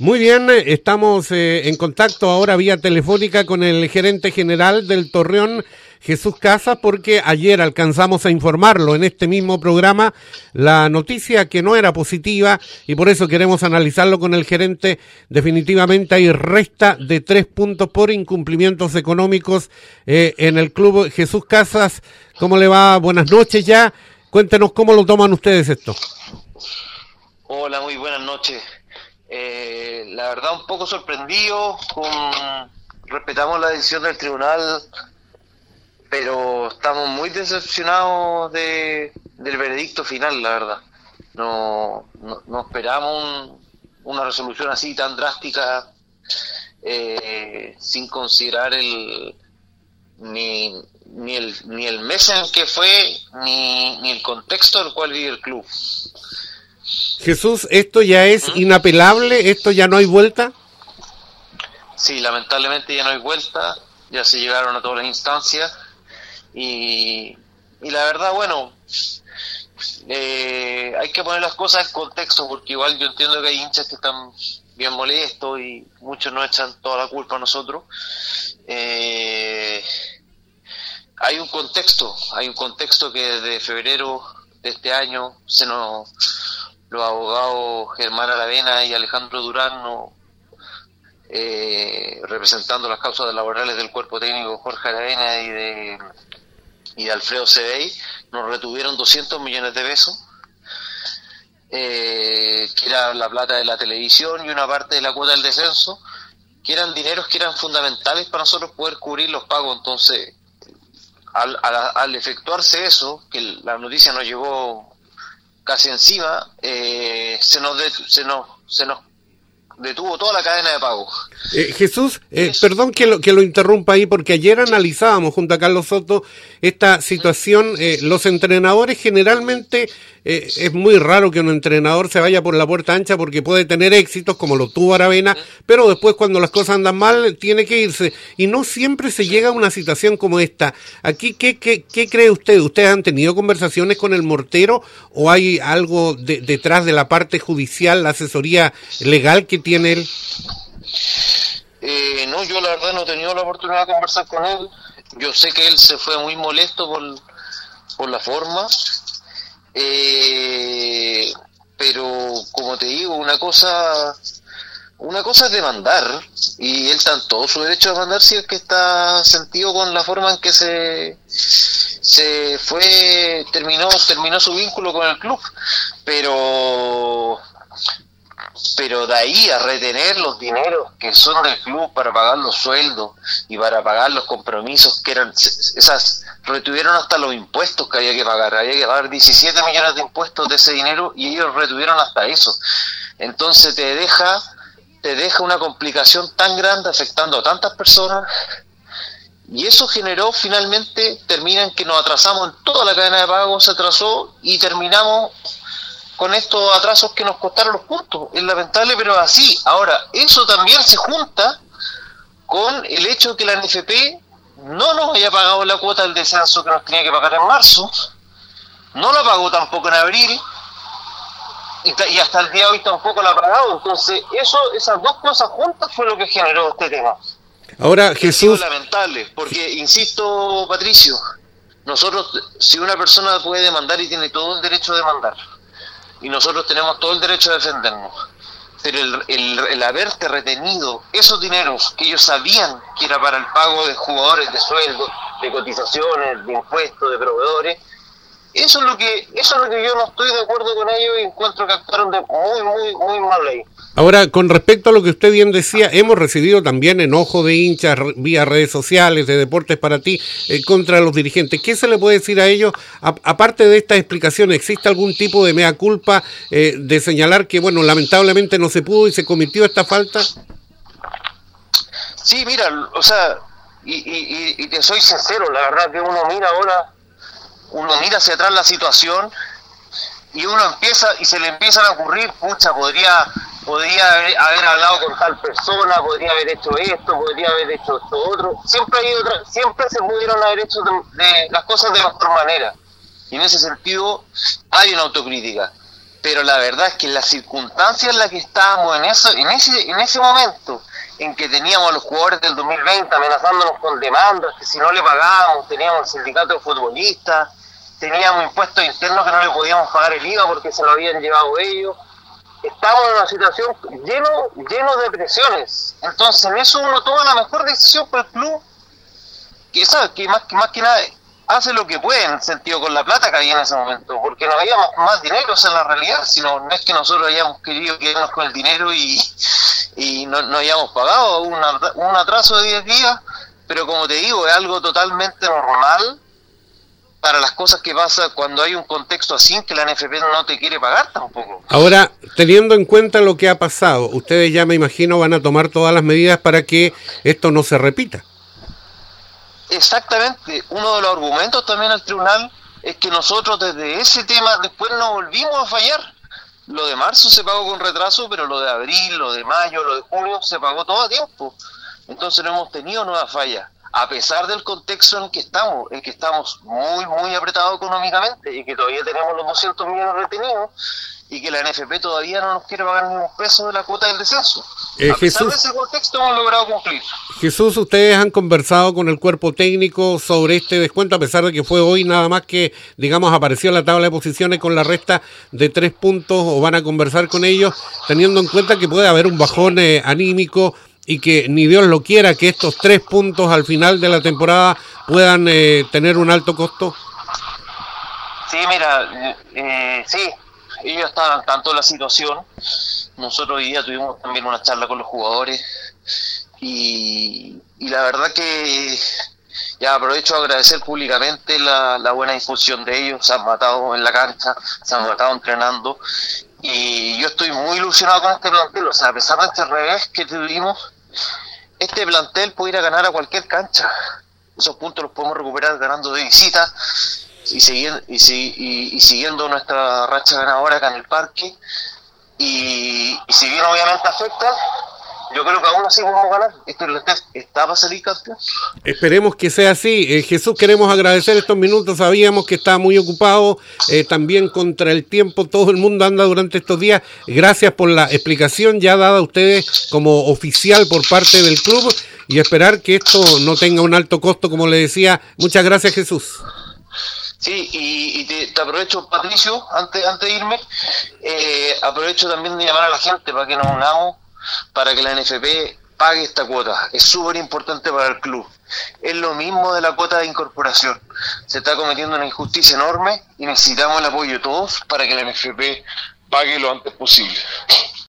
Muy bien, estamos eh, en contacto ahora vía telefónica con el gerente general del Torreón, Jesús Casas, porque ayer alcanzamos a informarlo en este mismo programa la noticia que no era positiva y por eso queremos analizarlo con el gerente. Definitivamente hay resta de tres puntos por incumplimientos económicos eh, en el club Jesús Casas. ¿Cómo le va? Buenas noches ya. Cuéntenos cómo lo toman ustedes esto. Hola, muy buenas noches. Eh, la verdad un poco sorprendido con respetamos la decisión del tribunal pero estamos muy decepcionados de, del veredicto final la verdad. No, no, esperamos una resolución así tan drástica eh, sin considerar el ni, ni el ni el mes en que fue ni, ni el contexto del cual vive el club Jesús, ¿esto ya es inapelable? ¿Esto ya no hay vuelta? Sí, lamentablemente ya no hay vuelta, ya se llegaron a todas las instancias y, y la verdad, bueno, eh, hay que poner las cosas en contexto porque igual yo entiendo que hay hinchas que están bien molestos y muchos nos echan toda la culpa a nosotros. Eh, hay un contexto, hay un contexto que desde febrero de este año se nos los abogados Germán Aravena y Alejandro Durán, eh, representando las causas laborales del cuerpo técnico Jorge Aravena y de, y de Alfredo Cebey, nos retuvieron 200 millones de pesos, eh, que era la plata de la televisión y una parte de la cuota del descenso, que eran dineros que eran fundamentales para nosotros poder cubrir los pagos. Entonces, al, al efectuarse eso, que la noticia nos llegó casi encima, eh, se, nos se, nos, se nos detuvo toda la cadena de pago. Eh, Jesús, eh, perdón que lo, que lo interrumpa ahí, porque ayer analizábamos junto a Carlos Soto esta situación. los entrenadores generalmente eh, es muy raro que un entrenador se vaya por la puerta ancha porque puede tener éxitos como lo tuvo Aravena, pero después cuando las cosas andan mal tiene que irse. Y no siempre se llega a una situación como esta. Aquí, ¿qué, qué, cree usted? ¿Ustedes han tenido conversaciones con el mortero o hay algo detrás de la parte judicial, la asesoría legal que tiene él? Eh, no, yo la verdad no he tenido la oportunidad de conversar con él. Yo sé que él se fue muy molesto por, por la forma eh, pero como te digo, una cosa una cosa es demandar y él está todo su derecho a demandar si es que está sentido con la forma en que se se fue terminó terminó su vínculo con el club. Pero pero de ahí a retener los dineros que son del club para pagar los sueldos y para pagar los compromisos que eran esas retuvieron hasta los impuestos que había que pagar, había que pagar 17 millones de impuestos de ese dinero y ellos retuvieron hasta eso. Entonces te deja te deja una complicación tan grande afectando a tantas personas y eso generó finalmente, termina en que nos atrasamos en toda la cadena de pago, se atrasó y terminamos con estos atrasos que nos costaron los puntos. Es lamentable, pero así. Ahora, eso también se junta con el hecho de que la NFP no nos haya pagado la cuota del descenso que nos tenía que pagar en marzo, no la pagó tampoco en abril, y, hasta el día de hoy tampoco la ha pagado. Entonces, eso, esas dos cosas juntas fue lo que generó este tema. Ahora, Jesús. Es lamentable, porque, insisto, Patricio, nosotros, si una persona puede demandar y tiene todo el derecho de demandar, y nosotros tenemos todo el derecho de defendernos, pero el, el, haberte retenido esos dineros que ellos sabían que era para el pago de jugadores de sueldos, de cotizaciones, de impuestos, de proveedores, eso es lo que eso es lo que yo no estoy de acuerdo con ellos y encuentro que actuaron de muy muy muy mal ley. Ahora, con respecto a lo que usted bien decía, hemos recibido también enojo de hinchas vía redes sociales, de Deportes para ti, eh, contra los dirigentes. ¿Qué se le puede decir a ellos? aparte de esta explicación, ¿existe algún tipo de mea culpa eh, de señalar que, bueno, lamentablemente no se pudo y se cometió esta falta? Sí, mira, o sea, y, y, y te soy sincero, la verdad que uno mira ahora, uno mira hacia atrás la situación y uno empieza y se le empiezan a ocurrir, pucha, podría podría haber, hablado con tal persona, podría haber hecho esto, podría haber hecho esto otro. Siempre hay otra, siempre se pudieron haber hecho de, las cosas de mejor manera. Y en ese sentido hay una autocrítica. pero la verdad es que las circunstancias en las que estábamos en, eso, en, ese, en ese momento, en que teníamos a los jugadores del 2020 amenazándonos con demandas, que si no le pagábamos, teníamos el sindicato de futbolistas, teníamos impuestos internos que no le podíamos pagar el IVA porque se lo habían llevado ellos. Estamos en una situación lleno, lleno de presiones. Entonces, en eso uno toma la mejor decisión para el club, que sabe que más, que más que nada hace lo que puede en el sentido con la plata que había en ese momento, porque no habíamos más dinero, es la realidad, sino no es que nosotros hayamos querido quedarnos con el dinero y, y no, no hayamos pagado un, un atraso de 10 días, pero como te digo, es algo totalmente normal para las cosas que pasa cuando hay un contexto así que la NFP no te quiere pagar tampoco. Ahora, teniendo en cuenta lo que ha pasado, ustedes ya me imagino van a tomar todas las medidas para que esto no se repita. Exactamente, uno de los argumentos también al tribunal es que nosotros desde ese tema después no volvimos a fallar. Lo de marzo se pagó con retraso, pero lo de abril, lo de mayo, lo de junio se pagó todo a tiempo. Entonces no hemos tenido nuevas fallas a pesar del contexto en que estamos, en que estamos muy, muy apretados económicamente y que todavía tenemos los 200 millones retenidos y que la NFP todavía no nos quiere pagar ni un peso de la cuota del descenso. Eh, a pesar de ese contexto hemos logrado cumplir. Jesús, ustedes han conversado con el cuerpo técnico sobre este descuento, a pesar de que fue hoy nada más que, digamos, apareció en la tabla de posiciones con la resta de tres puntos, o van a conversar con ellos, teniendo en cuenta que puede haber un bajón eh, anímico y que ni Dios lo quiera que estos tres puntos al final de la temporada puedan eh, tener un alto costo? Sí, mira, eh, sí, ellos estaban tanto en la situación. Nosotros hoy día tuvimos también una charla con los jugadores y, la verdad que ya aprovecho a agradecer públicamente la, la, buena difusión de ellos. Se han matado en la cancha, se han matado entrenando y yo estoy muy ilusionado con este plantel. O sea, a pesar de este revés que tuvimos, este plantel puede ir a ganar a cualquier cancha. Esos puntos los podemos recuperar ganando de visita y, siguiendo, y, y, siguiendo nuestra racha ganadora acá en el parque. Y, si bien obviamente afecta, yo creo que aún así vamos a ganar. Esto está para salir campeón. Esperemos que sea así. Eh, Jesús, queremos agradecer estos minutos. Sabíamos que está muy ocupado, eh, también contra el tiempo. Todo el mundo anda durante estos días. Gracias por la explicación ya dada a ustedes como oficial por parte del club y esperar que esto no tenga un alto costo, como le decía. Muchas gracias, Jesús. Sí, y, te, aprovecho, Patricio, antes, antes de irme, eh, aprovecho también de llamar a la gente para que nos unamos para que la NFP pague esta cuota. Es súper importante para el club. Es lo mismo de la cuota de incorporación. Se está cometiendo una injusticia enorme y necesitamos el apoyo de todos para que la NFP pague lo antes posible.